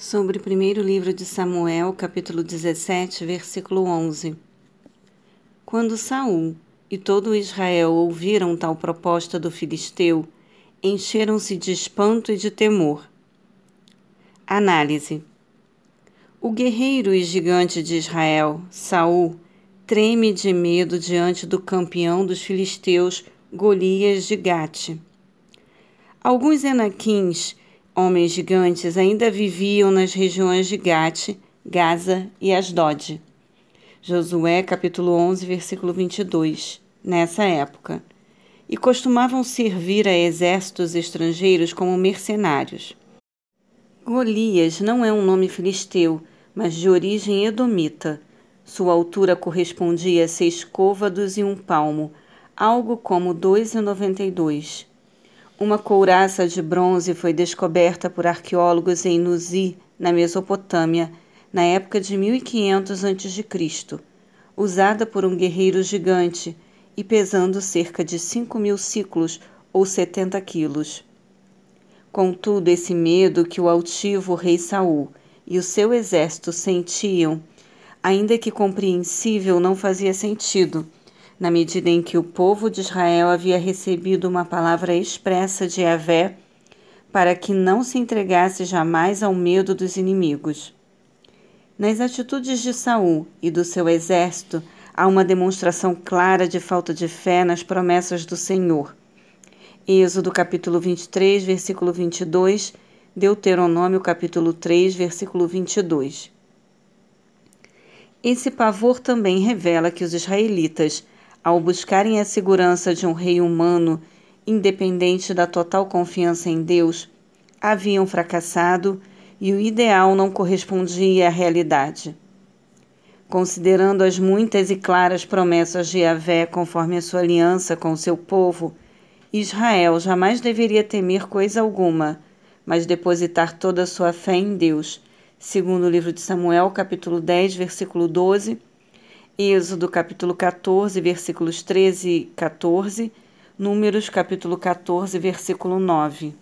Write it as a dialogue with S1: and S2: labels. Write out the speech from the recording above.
S1: Sobre o primeiro livro de Samuel, capítulo 17, versículo 11. Quando Saul e todo Israel ouviram tal proposta do filisteu, encheram-se de espanto e de temor. Análise. O guerreiro e gigante de Israel, Saul, treme de medo diante do campeão dos filisteus, Golias de Gate. Alguns enaquins homens gigantes ainda viviam nas regiões de Gate, Gaza e Asdod. Josué capítulo 11, versículo 22. Nessa época, e costumavam servir a exércitos estrangeiros como mercenários. Golias não é um nome filisteu, mas de origem edomita. Sua altura correspondia a seis côvados e um palmo, algo como 2,92. Uma couraça de bronze foi descoberta por arqueólogos em Nuzi, na Mesopotâmia, na época de 1500 a.C., usada por um guerreiro gigante e pesando cerca de 5 mil ciclos ou 70 quilos. Contudo, esse medo que o altivo rei Saul e o seu exército sentiam, ainda que compreensível, não fazia sentido na medida em que o povo de Israel havia recebido uma palavra expressa de Yahvé para que não se entregasse jamais ao medo dos inimigos. Nas atitudes de Saul e do seu exército há uma demonstração clara de falta de fé nas promessas do Senhor. Êxodo capítulo 23, versículo 22, Deuteronômio capítulo 3, versículo 22. Esse pavor também revela que os israelitas ao buscarem a segurança de um rei humano, independente da total confiança em Deus, haviam fracassado e o ideal não correspondia à realidade. Considerando as muitas e claras promessas de Yahvé conforme a sua aliança com seu povo, Israel jamais deveria temer coisa alguma, mas depositar toda a sua fé em Deus, segundo o livro de Samuel, capítulo 10, versículo 12, Êxodo capítulo 14, versículos 13 e 14, Números capítulo 14, versículo 9.